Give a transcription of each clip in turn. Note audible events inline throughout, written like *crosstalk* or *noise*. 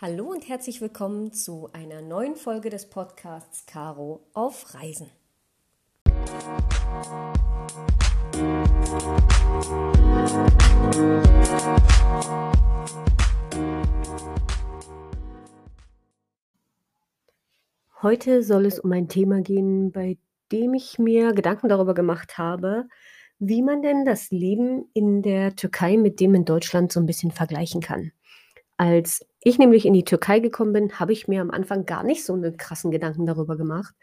Hallo und herzlich willkommen zu einer neuen Folge des Podcasts Caro auf Reisen. Heute soll es um ein Thema gehen, bei dem ich mir Gedanken darüber gemacht habe, wie man denn das Leben in der Türkei mit dem in Deutschland so ein bisschen vergleichen kann. Als ich nämlich in die Türkei gekommen bin, habe ich mir am Anfang gar nicht so einen krassen Gedanken darüber gemacht,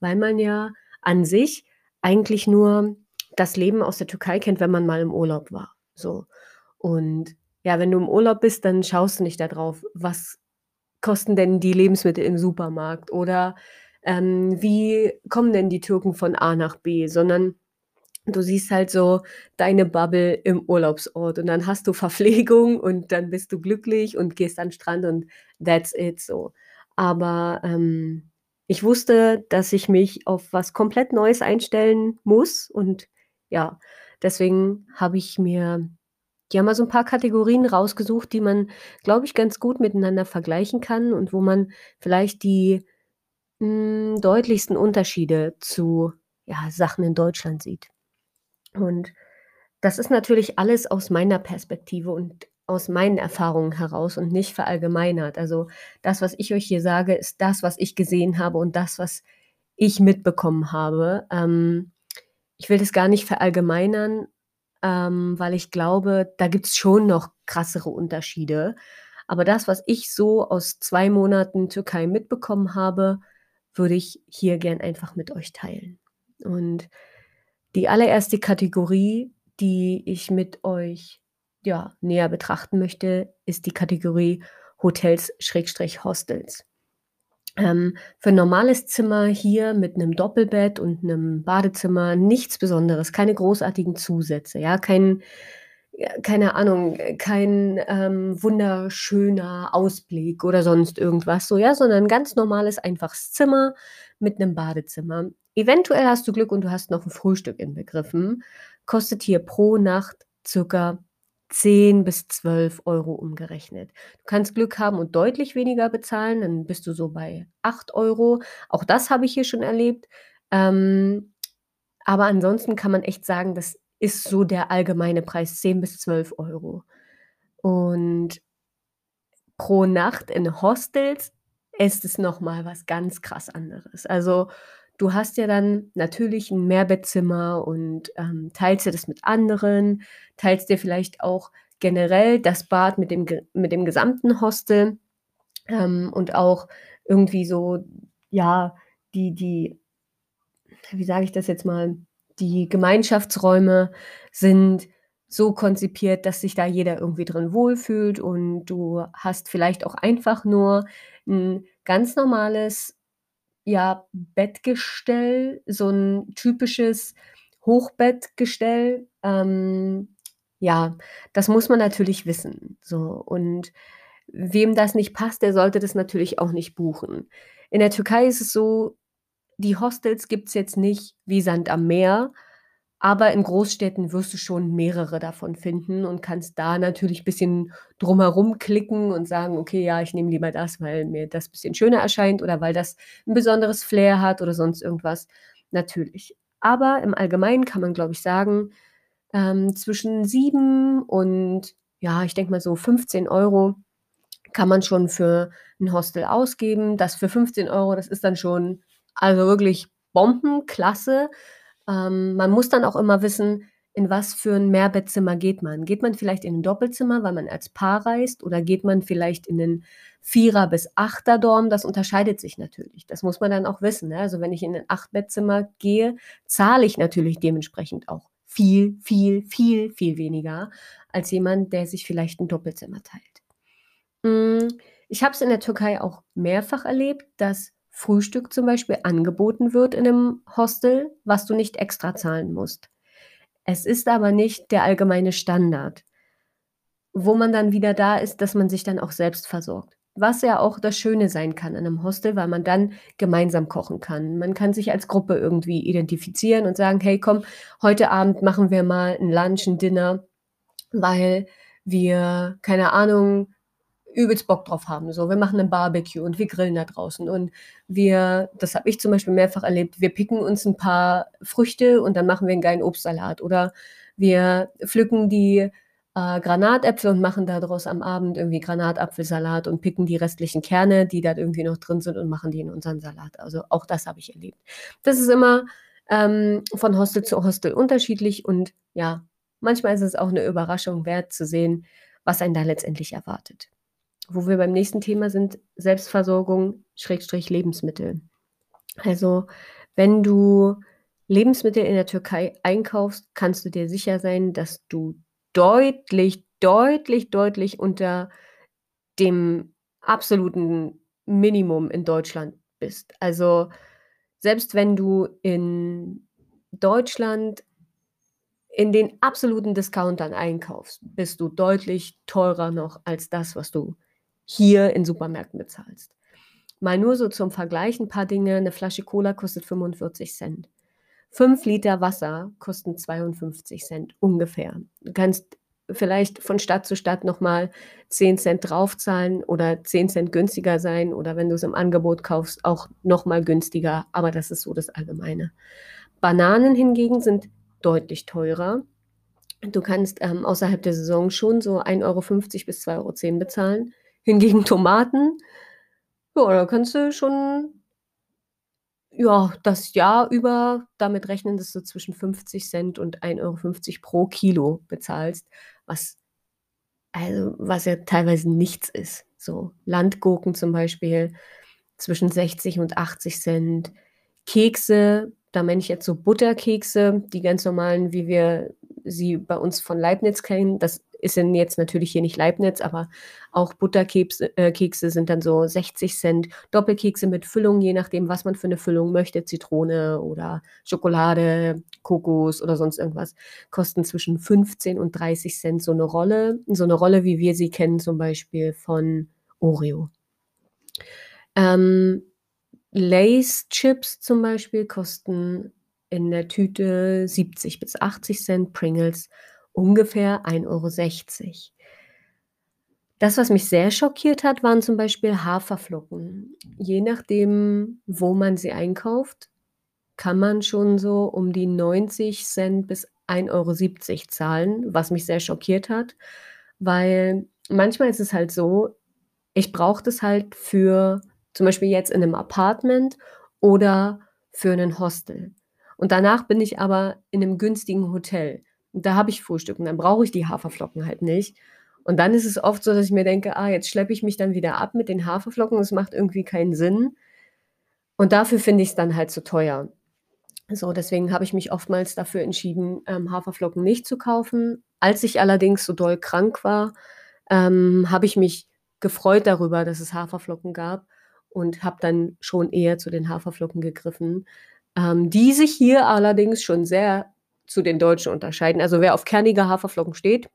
weil man ja an sich eigentlich nur das Leben aus der Türkei kennt, wenn man mal im Urlaub war. So. Und ja, wenn du im Urlaub bist, dann schaust du nicht darauf, was kosten denn die Lebensmittel im Supermarkt oder ähm, wie kommen denn die Türken von A nach B, sondern du siehst halt so deine Bubble im Urlaubsort und dann hast du Verpflegung *laughs* und dann bist du glücklich und gehst an den Strand und that's it so. Aber ähm, ich wusste, dass ich mich auf was komplett Neues einstellen muss und ja, deswegen habe ich mir ja mal so ein paar Kategorien rausgesucht, die man, glaube ich, ganz gut miteinander vergleichen kann und wo man vielleicht die hm, deutlichsten Unterschiede zu ja, Sachen in Deutschland sieht. Und das ist natürlich alles aus meiner Perspektive und aus meinen Erfahrungen heraus und nicht verallgemeinert. Also das, was ich euch hier sage, ist das, was ich gesehen habe und das, was ich mitbekommen habe. Ähm, ich will das gar nicht verallgemeinern, ähm, weil ich glaube, da gibt es schon noch krassere Unterschiede. Aber das, was ich so aus zwei Monaten Türkei mitbekommen habe, würde ich hier gern einfach mit euch teilen. Und die allererste Kategorie, die ich mit euch ja, näher betrachten möchte, ist die Kategorie Hotels-Hostels. Ähm, für ein normales Zimmer hier mit einem Doppelbett und einem Badezimmer nichts Besonderes, keine großartigen Zusätze, ja, kein, keine Ahnung, kein ähm, wunderschöner Ausblick oder sonst irgendwas, so, ja, sondern ein ganz normales, einfaches Zimmer mit einem Badezimmer. Eventuell hast du Glück und du hast noch ein Frühstück inbegriffen. Kostet hier pro Nacht circa 10 bis 12 Euro umgerechnet. Du kannst Glück haben und deutlich weniger bezahlen, dann bist du so bei 8 Euro. Auch das habe ich hier schon erlebt. Ähm, aber ansonsten kann man echt sagen, das ist so der allgemeine Preis, 10 bis 12 Euro. Und pro Nacht in Hostels ist es nochmal was ganz krass anderes. Also Du hast ja dann natürlich ein Mehrbettzimmer und, ähm, teilst dir das mit anderen, teilst dir vielleicht auch generell das Bad mit dem mit dem gesamten Hostel, ähm, und auch irgendwie so, ja, die die wie sage ich das jetzt mal, die Gemeinschaftsräume sind so konzipiert, dass sich da jeder irgendwie drin wohlfühlt und du hast vielleicht auch einfach nur ein ganz normales ja, Bettgestell, so ein typisches Hochbettgestell. Ähm, ja, das muss man natürlich wissen, so. Und wem das nicht passt, der sollte das natürlich auch nicht buchen. In der Türkei ist es so, die Hostels gibt es jetzt nicht wie Sand am Meer. Aber in Großstädten wirst du schon mehrere davon finden und kannst da natürlich ein bisschen drumherum klicken und sagen: „Okay, ja, ich nehme lieber das, weil mir das ein bisschen schöner erscheint oder weil das ein besonderes Flair hat“ oder sonst irgendwas. Natürlich. Aber im Allgemeinen kann man, glaube ich, sagen, ähm, zwischen 7 und, ja, ich denke mal so 15 Euro kann man schon für ein Hostel ausgeben. Das für 15 Euro, das ist dann schon, also wirklich Bombenklasse. Ähm, man muss dann auch immer wissen, in was für ein Mehrbettzimmer geht man. Geht man vielleicht in ein Doppelzimmer, weil man als Paar reist, oder geht man vielleicht in 'nen Vierer bis Achter-Dorm? Das unterscheidet sich natürlich. Das muss man dann auch wissen, ne? Also, wenn ich in ein Achtbettzimmer gehe, zahle ich natürlich dementsprechend auch viel, viel, viel, viel weniger als jemand, der sich vielleicht ein Doppelzimmer teilt. Hm, ich habe es in der Türkei auch mehrfach erlebt, dass Frühstück zum Beispiel angeboten wird in einem Hostel, was du nicht extra zahlen musst. Es ist aber nicht der allgemeine Standard. Wo man dann wieder da ist, dass man sich dann auch selbst versorgt. was ja auch das Schöne sein kann an einem Hostel, weil man dann gemeinsam kochen kann. Man kann sich als Gruppe irgendwie identifizieren und sagen: „Hey, komm, heute Abend machen wir mal 'n Lunch, 'n Dinner, weil wir, keine Ahnung, übelst Bock drauf haben. So, wir machen 'n Barbecue und wir grillen da draußen und wir das habe ich zum Beispiel mehrfach erlebt, wir picken uns 'n paar Früchte und dann machen wir 'n geilen Obstsalat oder wir pflücken die, äh, Granatäpfel und machen da draus am Abend irgendwie Granatapfelsalat und picken die restlichen Kerne, die da irgendwie noch drin sind und machen die in unseren Salat. Also, auch das habe ich erlebt. Das ist immer, ähm, von Hostel zu Hostel unterschiedlich und ja, manchmal ist es auch 'ne Überraschung wert zu sehen, was einen da letztendlich erwartet. Wo wir beim nächsten Thema sind, Selbstversorgung Schrägstrich Lebensmittel. Also, wenn du Lebensmittel in der Türkei einkaufst, kannst du dir sicher sein, dass du deutlich, deutlich, deutlich unter dem absoluten Minimum in Deutschland bist. Also, selbst wenn du in Deutschland in den absoluten Discountern einkaufst, bist du deutlich teurer noch als das, was du hier in Supermärkten bezahlst. Mal nur so zum Vergleich 'n paar Dinge: 'Ne Flasche Cola kostet 45 €. 5 Liter Wasser kosten 52 ungefähr. Du kannst vielleicht von Stadt zu Stadt noch mal 10 draufzahlen oder 10 günstiger sein oder wenn du's im Angebot kaufst, auch noch mal günstiger, aber das ist so das Allgemeine. Bananen hingegen sind deutlich teurer. Du kannst, ähm, außerhalb der Saison schon so 1,50 € bis 2,10 € bezahlen. Hingegen Tomaten, ja, da kannst du schon ja, das Jahr über damit rechnen, dass du zwischen 50 und 1,50 € pro Kilo bezahlst, was also, was ja teilweise nichts ist. So Landgurken zum Beispiel zwischen 60 und 80 Kekse, da meine ich jetzt so Butterkekse, die ganz normalen, wie wir sie bei uns von Leibniz kennen. Das ist denn jetzt natürlich hier nicht Leibniz, aber auch Butterkebse äh, sind dann so 60 Doppelkekse mit Füllung, je nachdem, was man für 'ne Füllung möchte, Zitrone oder Schokolade, Kokos oder sonst irgendwas, kosten zwischen 15 und 30 so 'ne Rolle. So 'ne Rolle, wie wir sie kennen, zum Beispiel von Oreo. Ähm, Lay's Chips zum Beispiel kosten in der Tüte 70 bis 80 Pringles ungefähr 1,60 €. Das, was mich sehr schockiert hat, waren zum Beispiel Haferflocken. Je nachdem, wo man sie einkauft, kann man schon so um die 90 bis 1,70 € zahlen, was mich sehr schockiert hat, weil manchmal ist es halt so, ich brauche das halt für zum Beispiel jetzt in 'nem Apartment oder für 'nen Hostel. Und danach bin ich aber in 'nem günstigen Hotel. Da habe ich Frühstück und dann brauche ich die Haferflocken halt nicht. Und dann ist es oft so, dass ich mir denke: „Ah, jetzt schleppe ich mich dann wieder ab mit den Haferflocken, das macht irgendwie keinen Sinn.“ Und dafür finde ich's dann halt zu teuer. So, deswegen habe ich mich oftmals dafür entschieden, ähm, Haferflocken nicht zu kaufen. Als ich allerdings so doll krank war, ähm, habe ich mich gefreut darüber, dass es Haferflocken gab und habe dann schon eher zu den Haferflocken gegriffen, ähm, die sich hier allerdings schon sehr zu den deutschen unterscheiden. Also, wer auf kernige Haferflocken steht,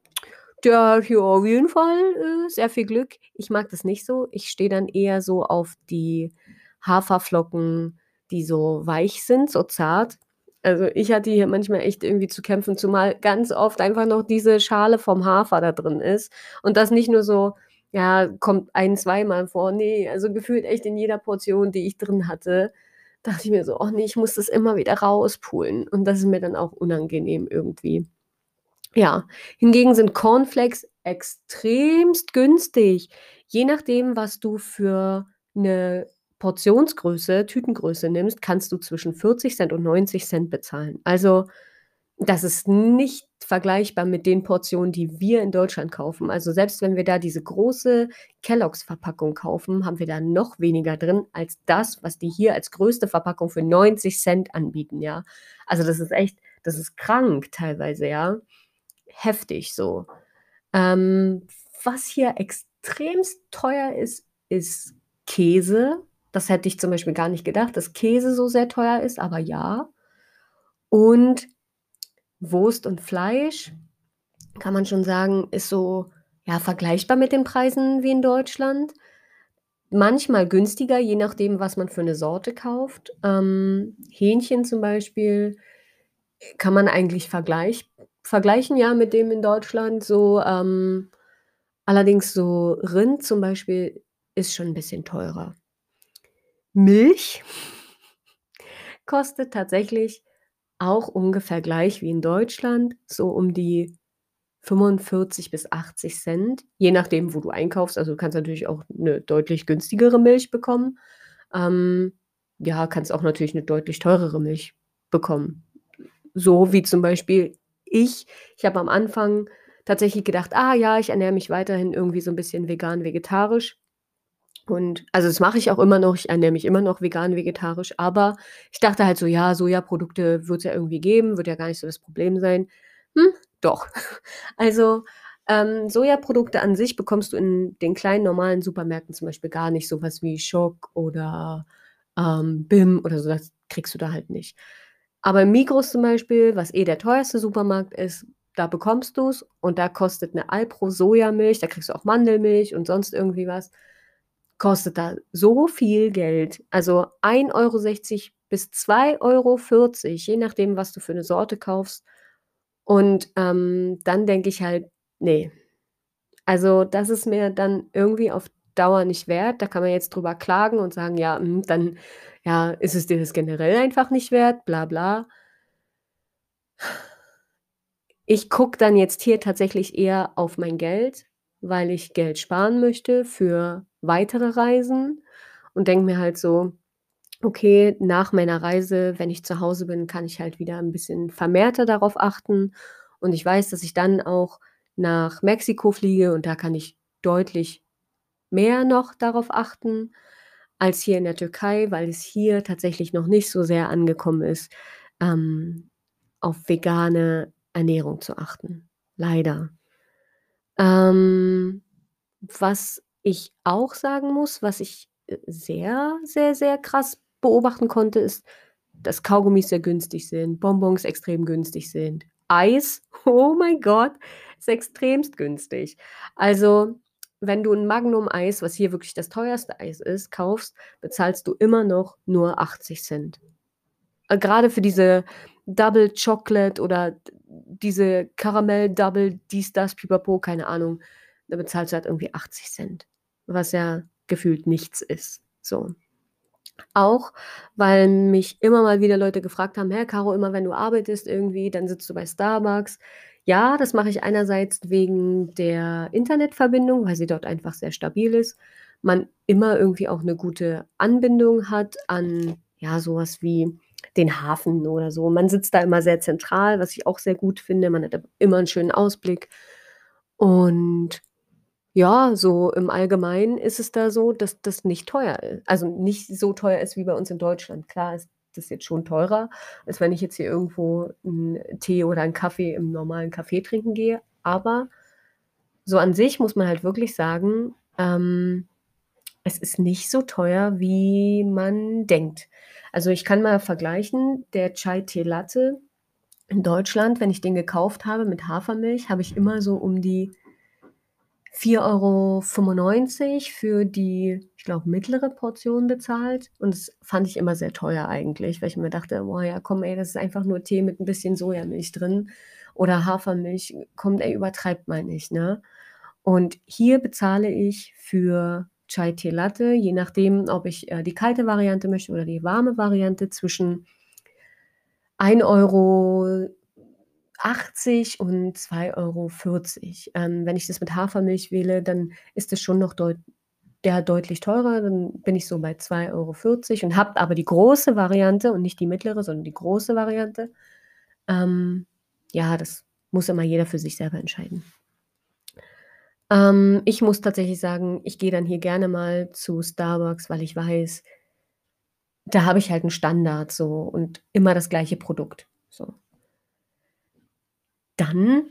der hat hier auf jeden Fall, äh, sehr viel Glück. Ich mag das nicht so. Ich stehe dann eher so auf die Haferflocken, die so weich sind, so zart. Also, ich hatte hier manchmal echt irgendwie zu kämpfen, zumal ganz oft einfach noch diese Schale vom Hafer da drin ist und das nicht nur so ja, kommt ein zweimal vor. Ne, also, gefühlt echt in jeder Portion, die ich drin hatte, dachte ich mir so: „Oh ne, ich muss das immer wieder rauspulen.“ Und das ist mir dann auch unangenehm irgendwie. Ja, hingegen sind Cornflakes extremst günstig. Je nachdem, was du für 'ne Portionsgröße, Tütengröße nimmst, kannst du zwischen 40 und 90 bezahlen. Also, das ist nicht vergleichbar mit den Portionen, die wir in Deutschland kaufen. Also, selbst wenn wir da diese große Kellogg's-Verpackung kaufen, haben wir da noch weniger drin als das, was die hier als größte Verpackung für 90 anbieten, ja. Also, das ist echt das ist krank teilweise, ja. Heftig so. Ähm, was hier extremst teuer ist, ist Käse. Das hätte ich zum Beispiel gar nicht gedacht, dass Käse so sehr teuer ist, aber ja. Und Wurst und Fleisch, kann man schon sagen, ist so, ja, vergleichbar mit den Preisen wie in Deutschland. manchmal günstiger, je nachdem, was man für 'ne Sorte kauft. Ähm, Hähnchen zum Beispiel kann man eigentlich vergleich vergleichen, ja, mit dem in Deutschland so, ähm, allerdings so Rind zum Beispiel ist schon 'n bisschen teurer. Milch *laughs* kostet tatsächlich auch ungefähr gleich wie in Deutschland, so um die 45 bis 80 je nachdem, wo du einkaufst. Also, du kannst natürlich auch 'ne deutlich günstigere Milch bekommen. Ähm, ja, kannst auch natürlich 'ne deutlich teurere Milch bekommen. So wie zum Beispiel ich. Ich habe am Anfang tatsächlich gedacht: „Ah ja, ich ernähre mich weiterhin irgendwie so 'n bisschen vegan, vegetarisch.“ Und also, das mache ich auch immer noch. Ich ernähre mich immer noch vegan, vegetarisch, aber ich dachte halt so: „Ja, Sojaprodukte wird's ja irgendwie geben, wird ja gar nicht so das Problem sein.“ Hm, doch. *laughs* Also, ähm, Sojaprodukte an sich bekommst du in den kleinen normalen Supermärkten zum Beispiel gar nicht, so was wie Schok oder, ähm, Bim oder so, das kriegst du da halt nicht. Aber im Migros zum Beispiel, was eh der teuerste Supermarkt ist, da bekommst du's und da kostet 'ne Alpro Sojamilch da kriegst du auch Mandelmilch und sonst irgendwie was kostet da so viel Geld. Also, 1,60 € bis 2,40 €, je nachdem, was du für 'ne Sorte kaufst. Und, ähm, dann denke ich halt: „Ne.“ Also, das ist mir dann irgendwie auf Dauer nicht wert. Da kann man jetzt drüber klagen und sagen: „Ja, hm, dann, ja, ist es dir das generell einfach nicht wert, bla bla.“ Ich gucke dann jetzt hier tatsächlich eher auf mein Geld, weil ich Geld sparen möchte für weitere Reisen und denke mir halt so: „Okay, nach meiner Reise, wenn ich zu Hause bin, kann ich halt wieder 'n bisschen vermehrter darauf achten.“ Und ich weiß, dass ich dann auch nach Mexiko fliege und da kann ich deutlich mehr noch darauf achten als hier in der Türkei, weil es hier tatsächlich noch nicht so sehr angekommen ist, ähm, auf vegane Ernährung zu achten, leider. Ähm, was ich auch sagen muss, was ich, äh, sehr, sehr, sehr krass beobachten konnte, ist, dass Kaugummis sehr günstig sind, Bonbons extrem günstig sind. Eis, *laughs* oh mein Gott, ist extremst günstig. Also, wenn du 'n Magnum-Eis, was hier wirklich das teuerste Eis ist, kaufst, bezahlst du immer noch nur 80 Äh, grade für diese Double Chocolate oder diese Karamell Double dies, das, Pipapo, keine Ahnung. Da bezahlst du halt irgendwie 80 was ja gefühlt nichts ist, so. Auch, weil mich immer mal wieder Leute gefragt haben: „Hä, Caro, immer wenn du arbeitest irgendwie, dann sitzt du bei Starbucks.“ Ja, das mache ich einerseits wegen der Internetverbindung, weil sie dort einfach sehr stabil ist. Man immer irgendwie auch 'ne gute Anbindung hat an, ja, so was wie den Hafen oder so. Man sitzt da immer sehr zentral, was ich auch sehr gut finde. Man hat immer 'n schönen Ausblick. Und ja, so im Allgemeinen ist es da so, dass das nicht teuer i also, nicht so teuer ist wie bei uns in Deutschland. Klar ist das jetzt schon teurer, als wenn ich jetzt hier irgendwo 'n Tee oder 'n Kaffee im normalen Café trinken gehe, aber so an sich muss man halt wirklich sagen, ähm, es ist nicht so teuer, wie man denkt. Also, ich kann mal vergleichen, der Chai Tee Latte in Deutschland, wenn ich den gekauft habe mit Hafermilch, habe ich immer so um die 4,95 € für die, ich glaube, mittlere Portion bezahlt und das fand ich immer sehr teuer eigentlich, weil ich mir dachte: „Boah, ja komm, ey, das ist einfach nur Tee mit 'n bisschen Sojamilch drin oder Hafermilch. Komm, ey, übertreibt mal nicht“, ne? Und hier bezahle ich für Chai Tee Latte, je nachdem, ob ich, äh, die kalte Variante möchte oder die warme Variante, zwischen 1,80 € und 2,40 €. Ähm, wenn ich das mit Hafermilch wähle, dann ist das schon noch deut ja, deutlich teurer. Dann bin ich so bei 2,40 € und habe aber die große Variante und nicht die mittlere, sondern die große Variante. Ähm, ja, das muss immer jeder für sich selber entscheiden. Ähm, ich muss tatsächlich sagen, ich gehe dann hier gerne mal zu Starbucks, weil ich weiß da habe ich halt 'n Standard so und immer das gleiche Produkt, so. Dann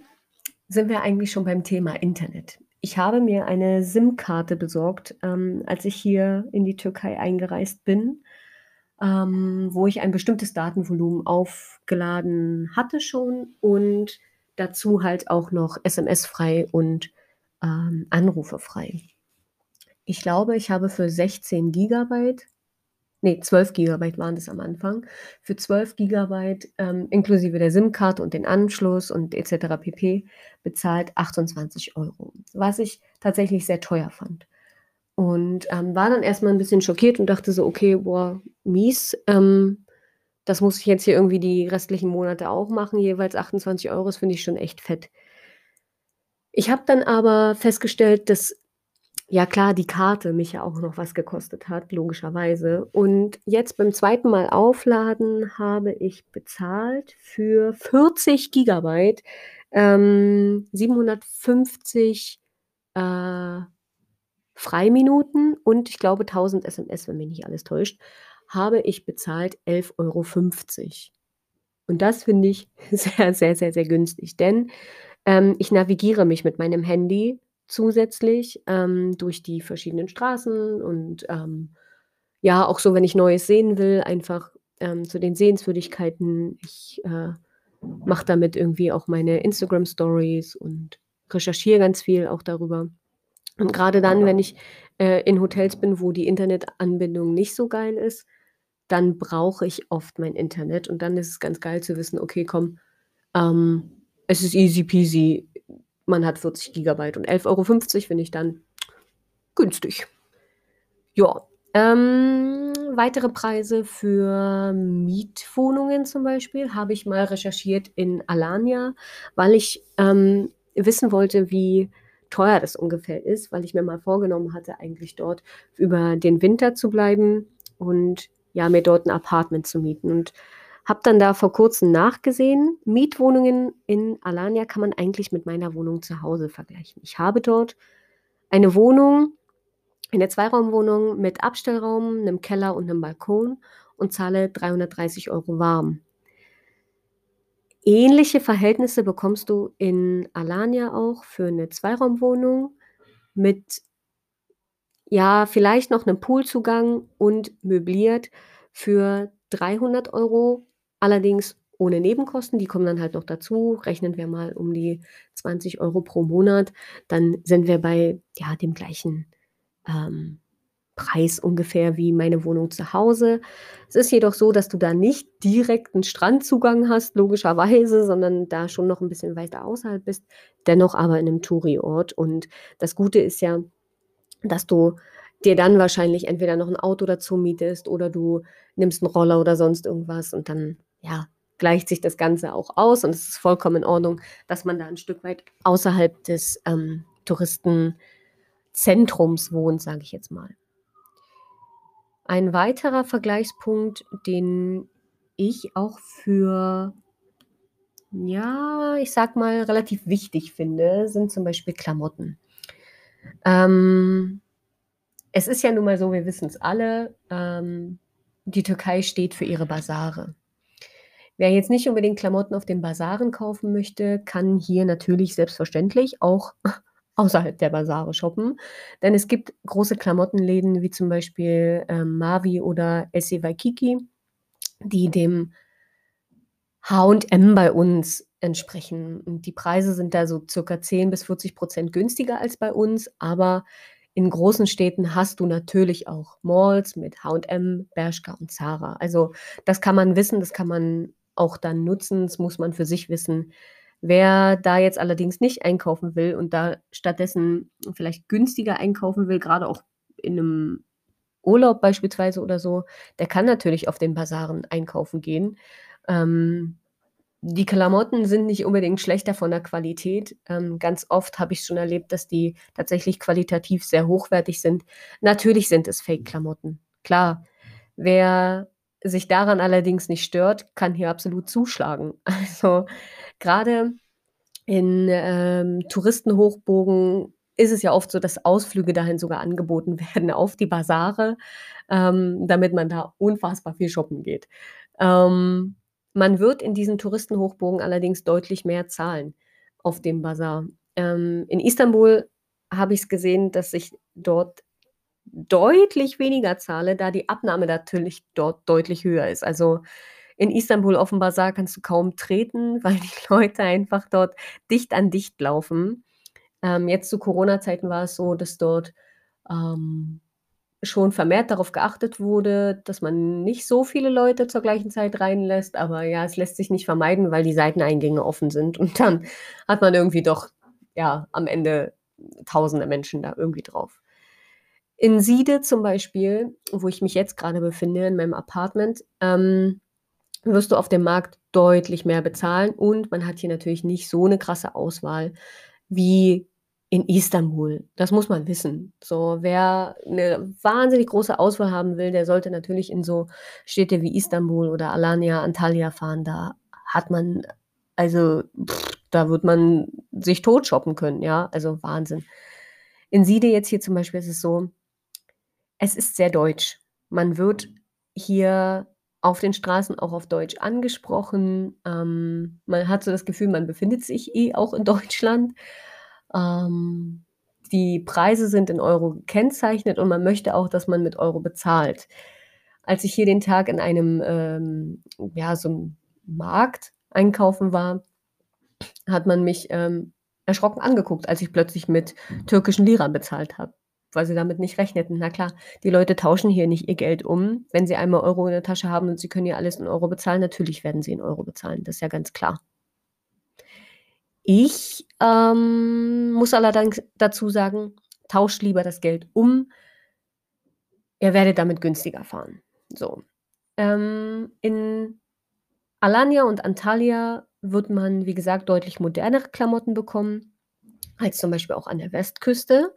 sind wir eigentlich schon beim Thema Internet. Ich habe mir eine SIM-Karte besorgt, ähm, als ich hier in die Türkei eingereist bin, ähm, wo ich ein bestimmtes Datenvolumen aufgeladen hatte schon und dazu halt auch noch SMS frei und, ähm, Anrufe frei. ich glaube, ich habe für 16 Gigabyte ne, 12 Gigabyte waren das am Anfang. Für 12 Gigabyte, ähm, inklusive der SIM-Karte und den Anschluss und et cetera pp. bezahlt 28 €, was ich tatsächlich sehr teuer fand. Und, ähm, war dann erst mal 'n bisschen schockiert und dachte so: „Okay, boah, mies, ähm, das muss ich jetzt hier irgendwie die restlichen Monate auch machen, jeweils 28 €, das finde ich schon echt fett.“ Ich habe dann aber festgestellt, dass ja klar, die Karte mich ja auch noch was gekostet hat, logischerweise. Und jetzt beim 2. Mal aufladen habe ich bezahlt für 40 Gigabyte, ähm, 750, äh, Freiminuten und ich glaube 1.000 SMS, wenn mich nicht alles täuscht, habe ich bezahlt 11,50 €. Und das finde ich *laughs* sehr, sehr, sehr, sehr günstig, denn, ähm, ich navigiere mich mit meinem Handy zusätzlich, ähm, durch die verschiedenen Straßen und, ähm, ja, auch so, wenn ich Neues sehen will, einfach, ähm, zu den Sehenswürdigkeiten. Ich, äh, mache damit irgendwie auch meine Instagram-Stories und recherchiere ganz viel auch darüber. Und grade dann, wenn ich, äh, in Hotels bin, wo die Internetanbindung nicht so geil ist, dann brauche ich oft mein Internet und dann ist es ganz geil zu wissen: „Okay, komm, ähm, es ist easy peasy.“ Man hat 40 Gigabyte und 11,50 € finde ich dann günstig. Ja, ähm, weitere Preise für Mietwohnungen zum Beispiel habe ich mal recherchiert in Alanya, weil ich, ähm, wissen wollte, wie teuer das ungefähr ist, weil ich mir mal vorgenommen hatte, eigentlich dort über den Winter zu bleiben und, ja, mir dort 'n Apartment zu mieten und habe dann da vor Kurzem nachgesehen. Mietwohnungen in Alanya kann man eigentlich mit meiner Wohnung zu Hause vergleichen. Ich habe dort eine Wohnung eine Zweiraumwohnung mit Abstellraum, 'nem Keller und 'nem Balkon und zahle 330 € warm. Ähnliche Verhältnisse bekommst du in Alanya auch für 'ne Zweiraumwohnung mit ja, vielleicht noch 'nem Poolzugang und möbliert für 300 €, allerdings ohne Nebenkosten, die kommen dann halt noch dazu. Rechnen wir mal um die 20 € pro Monat, dann sind wir bei, ja, dem gleichen, ähm, Preis ungefähr wie meine Wohnung zu Hause. Es ist jedoch so, dass du da nicht direkt 'n Strandzugang hast, logischerweise, sondern da schon noch 'n bisschen weiter außerhalb bist, dennoch aber in 'nem Touri-Ort. Und das Gute ist ja, dass du dir dann wahrscheinlich entweder noch 'n Auto dazu mietest oder du nimmst 'n Roller oder sonst irgendwas und dann, ja, gleicht sich das Ganze auch aus und es ist vollkommen in Ordnung, dass man da 'n Stück weit außerhalb des, ähm, Touristenzentrums wohnt, sage ich jetzt mal. Ein weiterer Vergleichspunkt, den ich auch für ja, ich sage mal, relativ wichtig finde, sind zum Beispiel Klamotten. Ähm, es ist ja nun mal so, wir wissen's alle, ähm, die Türkei steht für ihre Basare. Wer jetzt nicht unbedingt Klamotten auf den Basaren kaufen möchte, kann hier natürlich selbstverständlich auch *laughs* außerhalb der Basare shoppen, denn es gibt große Klamottenläden wie zum Beispiel, ähm, Mavi oder Essi Waikiki, die dem H&M bei uns entsprechen. Und die Preise sind da so circa 10 bis 40 % günstiger als bei uns, aber in großen Städten hast du natürlich auch Malls mit H&M, Bershka und Zara. Also, das kann man wissen, das kann man auch dann nutzen, das muss man für sich wissen. Wer da jetzt allerdings nicht einkaufen will und da stattdessen vielleicht günstiger einkaufen will, grade auch in 'nem Urlaub beispielsweise oder so, der kann natürlich auf den Basaren einkaufen gehen. Ähm, die Klamotten sind nicht unbedingt schlechter von der Qualität. Ähm, ganz oft habe ich's schon erlebt, dass die tatsächlich qualitativ sehr hochwertig sind. Natürlich sind es Fake-Klamotten, klar. Wer sich daran allerdings nicht stört, kann hier absolut zuschlagen. *laughs* Also, grade in, ähm, Touristenhochburgen ist es ja oft so, dass Ausflüge dahin sogar angeboten *laughs* werden auf die Basare, ähm, damit man da unfassbar viel shoppen geht. Ähm, man wird in diesen Touristenhochburgen allerdings deutlich mehr zahlen auf dem Basar. Ähm, in Istanbul habe ich's gesehen, dass ich dort deutlich weniger zahle, da die Abnahme natürlich dort deutlich höher ist. Also, in Istanbul aufm Basar kannst du kaum treten, *laughs* weil die Leute einfach dort dicht an dicht laufen. Ähm, jetzt zu Corona-Zeiten war es so, dass dort ähm, schon vermehrt darauf geachtet wurde, dass man nicht so viele Leute zur gleichen Zeit reinlässt. Aber ja, es lässt sich nicht vermeiden, weil die Seiteneingänge offen sind. Und dann hat man irgendwie doch, ja, am Ende tausende Menschen da irgendwie drauf. In Siede zum Beispiel, wo ich mich jetzt gerade befinde, in meinem Apartment, ähm, wirst du auf dem Markt deutlich mehr bezahlen und man hat hier natürlich nicht so eine krasse Auswahl wie in Istanbul. Das muss man wissen. So, wer eine wahnsinnig große Auswahl haben will, der sollte natürlich in so Städte wie Istanbul oder Alanya, Antalya fahren. Da hat man, also, pff, da wird man sich tot shoppen können, ja. Also Wahnsinn. In Siede jetzt hier zum Beispiel ist es so, es ist sehr deutsch. Man wird hier auf den Straßen auch auf Deutsch angesprochen. Ähm, man hat so das Gefühl, man befindet sich eh auch in Deutschland. Ähm, die Preise sind in Euro gekennzeichnet und man möchte auch, dass man mit Euro bezahlt. Als ich hier den Tag in einem, ähm, ja, so einem Markt einkaufen war, hat man mich ähm, erschrocken angeguckt, als ich plötzlich mit türkischen Lira bezahlt habe weil sie damit nicht rechneten. Na klar, die Leute tauschen hier nicht ihr Geld um. Wenn sie einmal Euro in der Tasche haben und sie können ja alles in Euro bezahlen, natürlich werden sie in Euro bezahlen. Das ist ja ganz klar. Ich ähm, muss allerdings dazu sagen, tauscht lieber das Geld um. Ihr werdet damit günstiger fahren. So. Ähm, in Alanya und Antalya wird man, wie gesagt, deutlich modernere Klamotten bekommen, als zum Beispiel auch an der Westküste.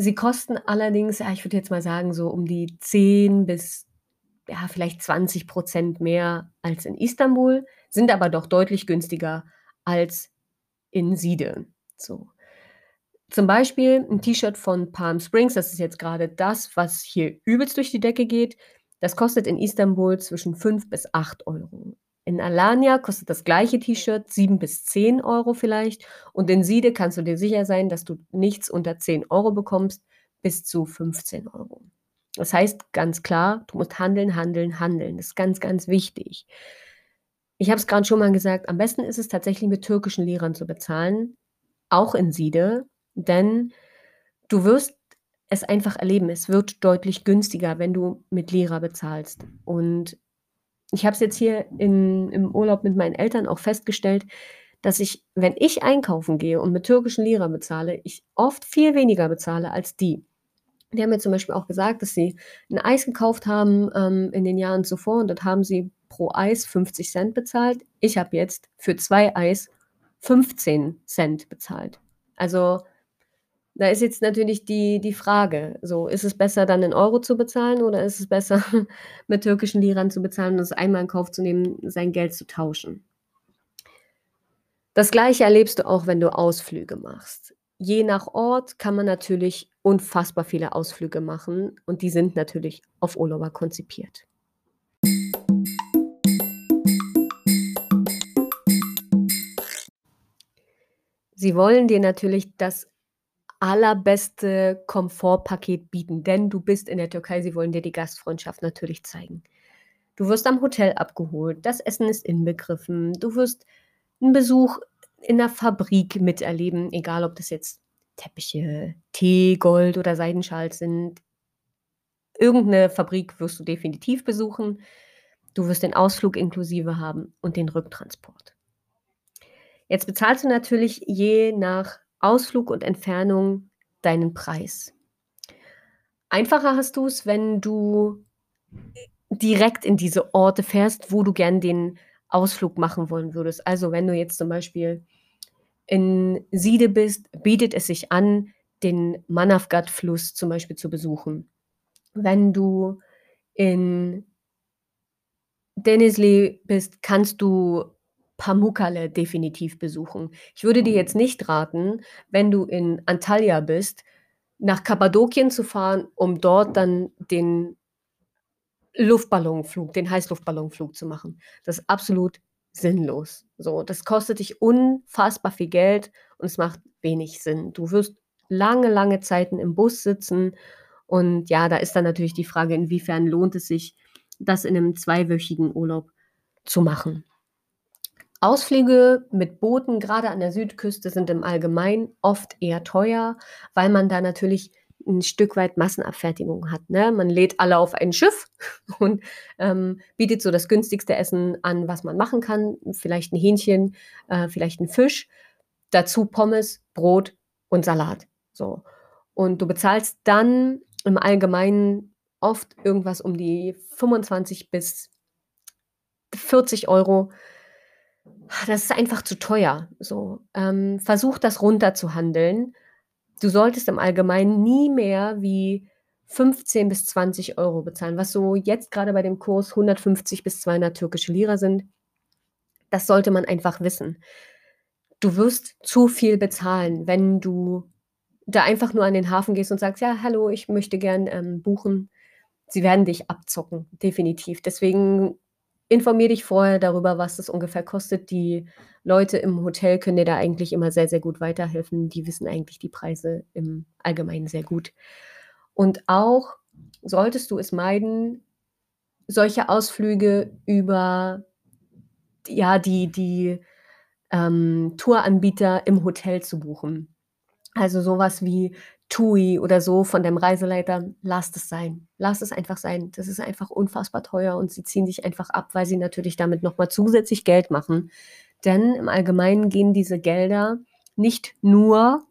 Sie kosten allerdings, ja, ich würde jetzt mal sagen, so um die 10 bis ja, vielleicht 20% mehr als in Istanbul, sind aber doch deutlich günstiger als in Siede. So. Zum Beispiel ein T-Shirt von Palm Springs, das ist jetzt gerade das, was hier übelst durch die Decke geht. Das kostet in Istanbul zwischen 5 bis 8 Euro. In Alanya kostet das gleiche T-Shirt 7 bis 10 Euro vielleicht. Und in Siede kannst du dir sicher sein, dass du nichts unter 10 Euro bekommst, bis zu 15 Euro. Das heißt ganz klar, du musst handeln, handeln, handeln. Das ist ganz, ganz wichtig. Ich habe es gerade schon mal gesagt, am besten ist es tatsächlich mit türkischen Lehrern zu bezahlen, auch in Siede, denn du wirst es einfach erleben. Es wird deutlich günstiger, wenn du mit Lehrer bezahlst. Und ich habe es jetzt hier in, im Urlaub mit meinen Eltern auch festgestellt, dass ich, wenn ich einkaufen gehe und mit türkischen Lira bezahle, ich oft viel weniger bezahle als die. Die haben mir zum Beispiel auch gesagt, dass sie ein Eis gekauft haben ähm, in den Jahren zuvor und dort haben sie pro Eis 50 Cent bezahlt. Ich habe jetzt für zwei Eis 15 Cent bezahlt. Also da ist jetzt natürlich die, die Frage, so, ist es besser dann in Euro zu bezahlen oder ist es besser *laughs* mit türkischen Liran zu bezahlen und es einmal in Kauf zu nehmen, sein Geld zu tauschen? Das gleiche erlebst du auch, wenn du Ausflüge machst. Je nach Ort kann man natürlich unfassbar viele Ausflüge machen und die sind natürlich auf Urlauber konzipiert. Sie wollen dir natürlich das allerbeste Komfortpaket bieten, denn du bist in der Türkei, sie wollen dir die Gastfreundschaft natürlich zeigen. Du wirst am Hotel abgeholt, das Essen ist inbegriffen, du wirst einen Besuch in der Fabrik miterleben, egal ob das jetzt Teppiche, Tee, Gold oder Seidenschal sind. Irgendeine Fabrik wirst du definitiv besuchen. Du wirst den Ausflug inklusive haben und den Rücktransport. Jetzt bezahlst du natürlich je nach Ausflug und Entfernung deinen Preis. Einfacher hast du es, wenn du direkt in diese Orte fährst, wo du gern den Ausflug machen wollen würdest. Also wenn du jetzt zum Beispiel in Siede bist, bietet es sich an, den Manavgat-Fluss zum Beispiel zu besuchen. Wenn du in Denizli bist, kannst du Pamukkale definitiv besuchen. Ich würde dir jetzt nicht raten, wenn du in Antalya bist, nach Kappadokien zu fahren, um dort dann den Luftballonflug, den Heißluftballonflug zu machen. Das ist absolut sinnlos. So, das kostet dich unfassbar viel Geld und es macht wenig Sinn. Du wirst lange, lange Zeiten im Bus sitzen und ja, da ist dann natürlich die Frage, inwiefern lohnt es sich, das in einem zweiwöchigen Urlaub zu machen. Ausflüge mit Booten, grade an der Südküste, sind im Allgemeinen oft eher teuer, weil man da natürlich 'n Stück weit Massenabfertigung hat, ne? Man lädt alle auf ein Schiff *laughs* und, ähm, bietet so das günstigste Essen an, was man machen kann. Vielleicht 'n Hähnchen, äh, vielleicht 'n Fisch, dazu Pommes, Brot und Salat, so. Und du bezahlst dann im Allgemeinen oft irgendwas um die 25 bis 40 €. Das ist einfach zu teuer, so. Ähm, versuch das runterzuhandeln. Du solltest im Allgemeinen nie mehr wie 15 bis 20 € bezahlen, was so jetzt grade bei dem Kurs 150 bis 200 türkische Lira sind. Das sollte man einfach wissen. Du wirst zu viel bezahlen, wenn du da einfach nur an den Hafen gehst und sagst: „Ja, hallo, ich möchte gern, ähm, buchen.“ Sie werden dich abzocken, definitiv. Deswegen informier dich vorher darüber, was das ungefähr kostet. Die Leute im Hotel können dir da eigentlich immer sehr, sehr gut weiterhelfen. Die wissen eigentlich die Preise im Allgemeinen sehr gut. Und auch solltest du es meiden, solche Ausflüge über ja, die die, ähm, Touranbieter im Hotel zu buchen. Also, so was wie TUI oder so von deinem Reiseleiter, lass das sein. Lass es einfach sein. Das ist einfach unfassbar teuer und sie ziehen dich einfach ab, weil sie natürlich damit noch mal zusätzlich Geld machen. Denn im Allgemeinen gehen diese Gelder nicht nur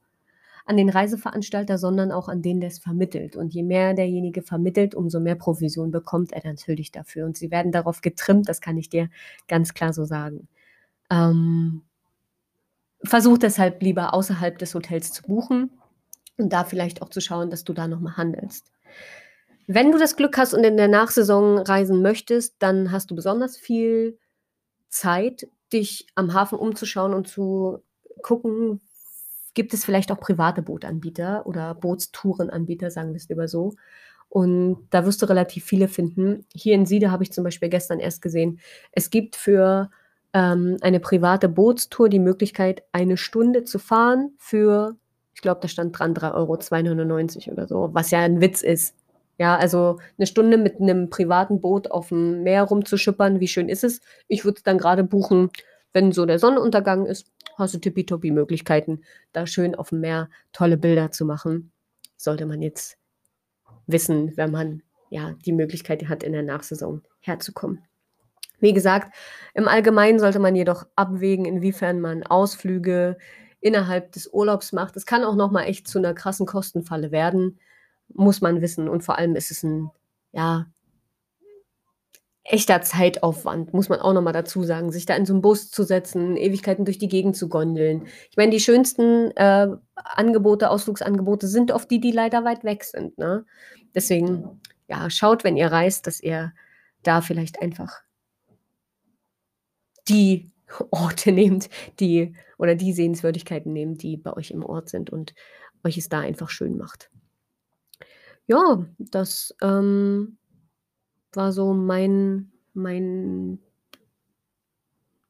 an den Reiseveranstalter, sondern auch an den, der's vermittelt. Und je mehr derjenige vermittelt, umso mehr Provision bekommt er natürlich dafür. Und sie werden darauf getrimmt, das kann ich dir ganz klar so sagen. Ähm versuch deshalb lieber außerhalb des Hotels zu buchen und da vielleicht auch zu schauen, dass du da noch mal handelst. Wenn du das Glück hast und in der Nachsaison reisen möchtest, dann hast du besonders viel Zeit, dich am Hafen umzuschauen und zu gucken, gibt es vielleicht auch private Bootanbieter oder Bootstourenanbieter, sagen wir's lieber so. Und da wirst du relativ viele finden. Hier in Siede habe ich zum Beispiel gestern erst gesehen, es gibt für, ähm, eine private Bootstour die Möglichkeit, 1 Stunde zu fahren für ich glaube, da stand dran 3 €, 2,99 € oder so, was ja 'n Witz ist. Ja, also 'ne Stunde mit 'nem privaten Boot aufm Meer rumzuschippern, wie schön ist es? Ich würde es dann grade buchen, wenn so der Sonnenuntergang ist, hast du tippitoppi Möglichkeiten, da schön aufm Meer tolle Bilder zu machen. Sollte man jetzt wissen, wenn man, ja, die Möglichkeit hat, in der Nachsaison herzukommen. Wie gesagt, im Allgemeinen sollte man jedoch abwägen, inwiefern man Ausflüge innerhalb des Urlaubs macht. Es kann auch noch mal echt zu 'ner krassen Kostenfalle werden, muss man wissen. Und vor allem ist es 'n, ja echter Zeitaufwand, muss man auch noch mal dazu sagen, sich da in so 'n Bus zu setzen, Ewigkeiten durch die Gegend zu gondeln. Ich meine, die schönsten, äh, Angebote Ausflugsangebote sind oft die, die leider weit weg sind, ne? Deswegen, ja, schaut, wenn ihr reist, dass ihr da vielleicht einfach die Orte nehmt, die oder die Sehenswürdigkeiten nehmt, die bei euch im Ort sind und euch es da einfach schön macht. Ja, das, ähm, war so mein mein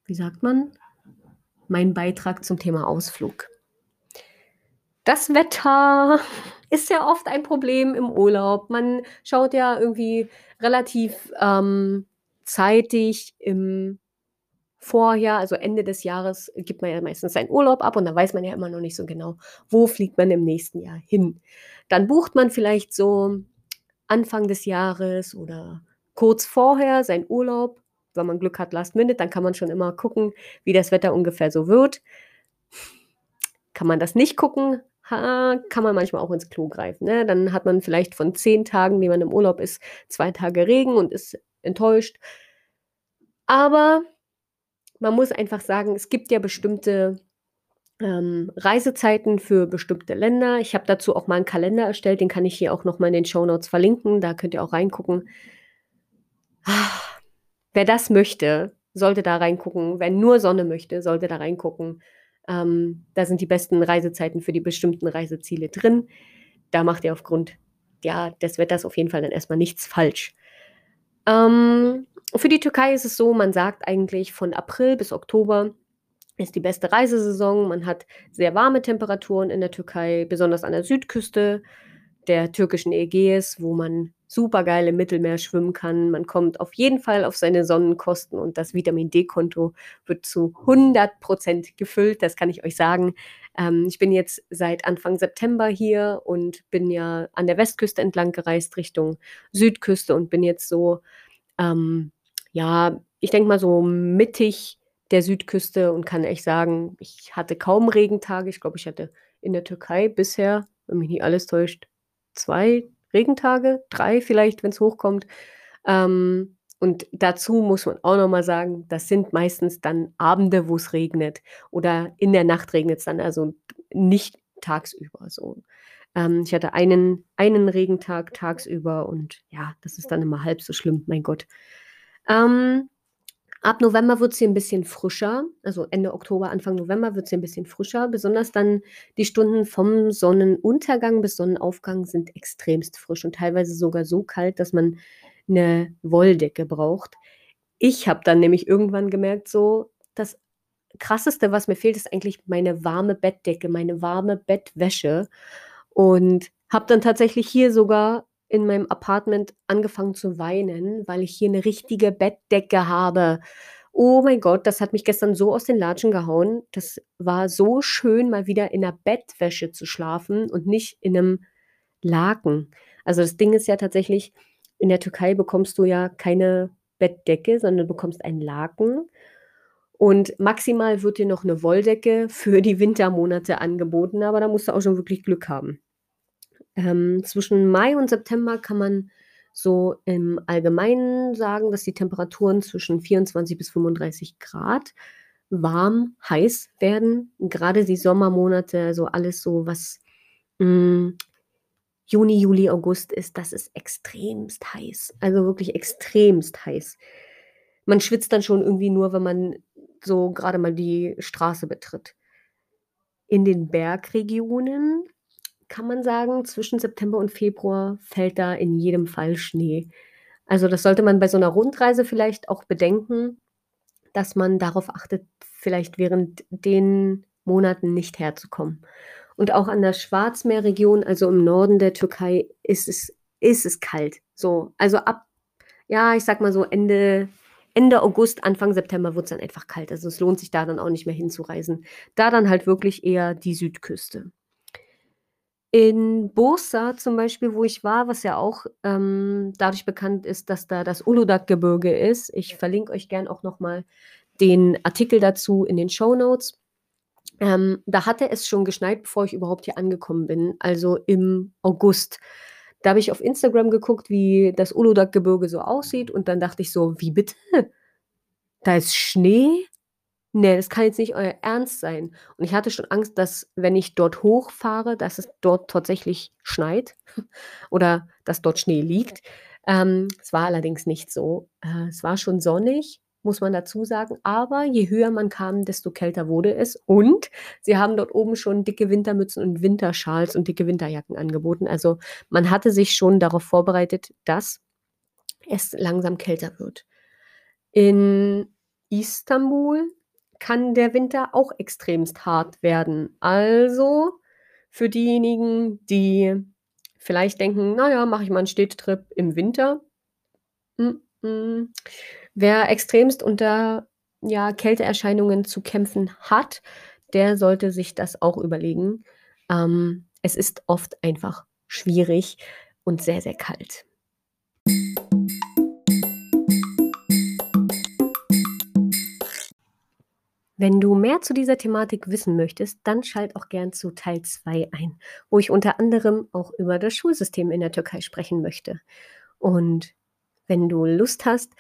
wie sagt man? Mein Beitrag zum Thema Ausflug. Das Wetter *laughs* ist ja oft ein Problem im Urlaub. Man schaut ja irgendwie relativ, ähm, zeitig im Vorjahr, also Ende des Jahres, gibt man ja meistens seinen Urlaub ab und da weiß man ja immer noch nicht so genau, wo fliegt man im nächsten Jahr hin. Dann bucht man vielleicht so Anfang des Jahres oder kurz vorher seinen Urlaub, wenn man Glück hat, last minute, dann kann man schon immer gucken, wie das Wetter ungefähr so wird. Kann man das nicht gucken, ha, kann man manchmal auch ins Klo greifen, ne? Dann hat man vielleicht von 10 Tagen, die man im Urlaub ist, 2 Tage Regen und ist enttäuscht. Aber man muss einfach sagen, es gibt ja bestimmte, ähm, Reisezeiten für bestimmte Länder. Ich habe dazu auch mal 'n Kalender erstellt, den kann ich hier auch noch mal in den Shownotes verlinken, da könnt ihr auch reingucken. Wer das möchte, sollte da reingucken. Wer nur Sonne möchte, sollte da reingucken. Ähm, da sind die besten Reisezeiten für die bestimmten Reiseziele drin. Da macht ihr aufgrund, ja, des Wetters auf jeden Fall dann erst mal nichts falsch. Ähm, für die Türkei ist es so, man sagt eigentlich, von April bis Oktober ist die beste Reisesaison. Man hat sehr warme Temperaturen in der Türkei, besonders an der Südküste. Der türkischen Ägäis, wo man super geil im Mittelmeer schwimmen kann. Man kommt auf jeden Fall auf seine Sonnenkosten und das Vitamin D-Konto wird zu 100 Prozent gefüllt. Das kann ich euch sagen. Ähm, ich bin jetzt seit Anfang September hier und bin ja an der Westküste entlang gereist Richtung Südküste und bin jetzt so, ähm, ja, ich denke mal so mittig der Südküste und kann echt sagen, ich hatte kaum Regentage. Ich glaube, ich hatte in der Türkei bisher, wenn mich nicht alles täuscht, zwei Regentage, drei vielleicht, wenn es hochkommt. Ähm, und dazu muss man auch noch mal sagen, das sind meistens dann Abende, wo es regnet oder in der Nacht regnet es dann, also nicht tagsüber so. Ähm, ich hatte einen, einen Regentag tagsüber und ja, das ist dann immer halb so schlimm, mein Gott. Ähm, Ab November wird sie ein bisschen frischer, also Ende Oktober, Anfang November wird sie ein bisschen frischer. Besonders dann die Stunden vom Sonnenuntergang bis Sonnenaufgang sind extremst frisch und teilweise sogar so kalt, dass man eine Wolldecke braucht. Ich habe dann nämlich irgendwann gemerkt, so das Krasseste, was mir fehlt, ist eigentlich meine warme Bettdecke, meine warme Bettwäsche und habe dann tatsächlich hier sogar in meinem Apartment angefangen zu weinen, weil ich hier eine richtige Bettdecke habe. Oh mein Gott, das hat mich gestern so aus den Latschen gehauen. Das war so schön, mal wieder in der Bettwäsche zu schlafen und nicht in einem Laken. Also das Ding ist ja tatsächlich, in der Türkei bekommst du ja keine Bettdecke, sondern du bekommst einen Laken. Und maximal wird dir noch eine Wolldecke für die Wintermonate angeboten, aber da musst du auch schon wirklich Glück haben. Ähm, zwischen Mai und September kann man so im Allgemeinen sagen, dass die Temperaturen zwischen 24 bis 35 Grad warm, heiß werden. Gerade die Sommermonate, also alles so, was mh, hm, Juni, Juli, August ist, das ist extremst heiß. Also wirklich extremst heiß. Man schwitzt dann schon irgendwie nur, wenn man so gerade mal die Straße betritt. In den Bergregionen kann man sagen, zwischen September und Februar fällt da in jedem Fall Schnee. Also das sollte man bei so einer Rundreise vielleicht auch bedenken, dass man darauf achtet, vielleicht während den Monaten nicht herzukommen. Und auch an der Schwarzmeerregion, also im Norden der Türkei, ist es, ist es kalt. So, also ab, ja, ich sag mal so Ende, Ende August, Anfang September wird es dann einfach kalt. Also es lohnt sich da dann auch nicht mehr hinzureisen. Da dann halt wirklich eher die Südküste. In Bursa zum Beispiel, wo ich war, was ja auch ähm, dadurch bekannt ist, dass da das Uludag-Gebirge ist. Ich verlinke euch gern auch nochmal den Artikel dazu in den Show Notes. Ähm, da hatte es schon geschneit, bevor ich überhaupt hier angekommen bin, also im August. Da habe ich auf Instagram geguckt, wie das Uludag-Gebirge so aussieht und dann dachte ich so, wie bitte? Da ist Schnee? Nee, das kann jetzt nicht euer Ernst sein. Und ich hatte schon Angst, dass, wenn ich dort hochfahre, dass es dort tatsächlich schneit *laughs* oder dass dort Schnee liegt. Ähm, es war allerdings nicht so. Äh, es war schon sonnig, muss man dazu sagen, aber je höher man kam, desto kälter wurde es. Und sie haben dort oben schon dicke Wintermützen und Winterschals und dicke Winterjacken angeboten. Also man hatte sich schon darauf vorbereitet, dass es langsam kälter wird. In Istanbul kann der Winter auch extremst hart werden. Also für diejenigen, die vielleicht denken, naja, mache ich mal einen Städtetrip im Winter. Mm -mm. Wer extremst unter ja, Kälteerscheinungen zu kämpfen hat, der sollte sich das auch überlegen. Ähm, es ist oft einfach schwierig und sehr, sehr kalt. Wenn du mehr zu dieser Thematik wissen möchtest, dann schalt auch gern zu Teil 2 ein, wo ich unter anderem auch über das Schulsystem in der Türkei sprechen möchte. Und wenn du Lust hast,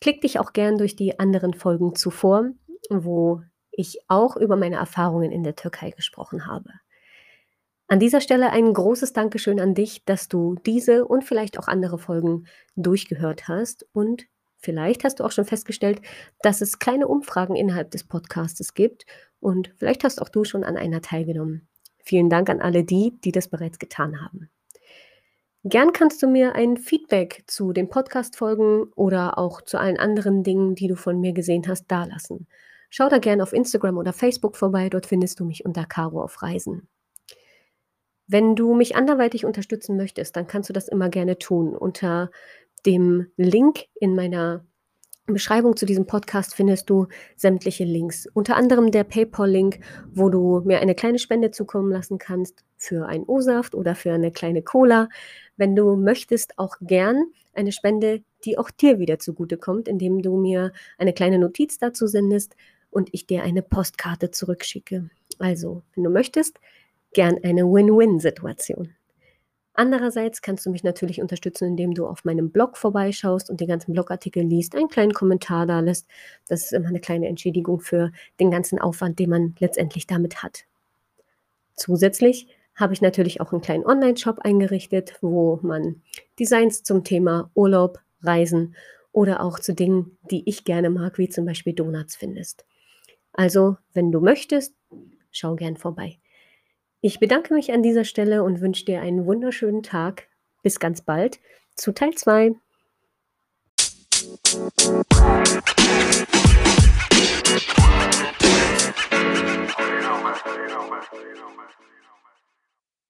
klick dich auch gern durch die anderen Folgen zuvor, wo ich auch über meine Erfahrungen in der Türkei gesprochen habe. An dieser Stelle ein großes Dankeschön an dich, dass du diese und vielleicht auch andere Folgen durchgehört hast und Vielleicht hast du auch schon festgestellt, dass es kleine Umfragen innerhalb des Podcastes gibt und vielleicht hast auch du schon an einer teilgenommen. Vielen Dank an alle die, die das bereits getan haben. Gern kannst du mir ein Feedback zu den Podcast-Folgen oder auch zu allen anderen Dingen, die du von mir gesehen hast, dalassen. Schau da gern auf Instagram oder Facebook vorbei, dort findest du mich unter Caro auf Reisen. Wenn du mich anderweitig unterstützen möchtest, dann kannst du das immer gerne tun. Unter dem Link in meiner Beschreibung zu diesem Podcast findest du sämtliche Links, unter anderem der PayPal-Link, wo du mir eine kleine Spende zukommen lassen kannst für einen O-Saft oder für eine kleine Cola. Wenn du möchtest, auch gern eine Spende, die auch dir wieder zugutekommt, indem du mir eine kleine Notiz dazu sendest und ich dir eine Postkarte zurückschicke. Also, wenn du möchtest, gern eine Win-Win-Situation. Andererseits kannst du mich natürlich unterstützen, indem du auf meinem Blog vorbeischaust und die ganzen Blogartikel liest, einen kleinen Kommentar da lässt. Das ist immer eine kleine Entschädigung für den ganzen Aufwand, den man letztendlich damit hat. Zusätzlich habe ich natürlich auch einen kleinen Online-Shop eingerichtet, wo man Designs zum Thema Urlaub, Reisen oder auch zu Dingen, die ich gerne mag, wie zum Beispiel Donuts findest. Also, wenn du möchtest, schau gern vorbei. Ich bedanke mich an dieser Stelle und wünsche dir einen wunderschönen Tag. Bis ganz bald zu Teil 2. You know, man. You know, man.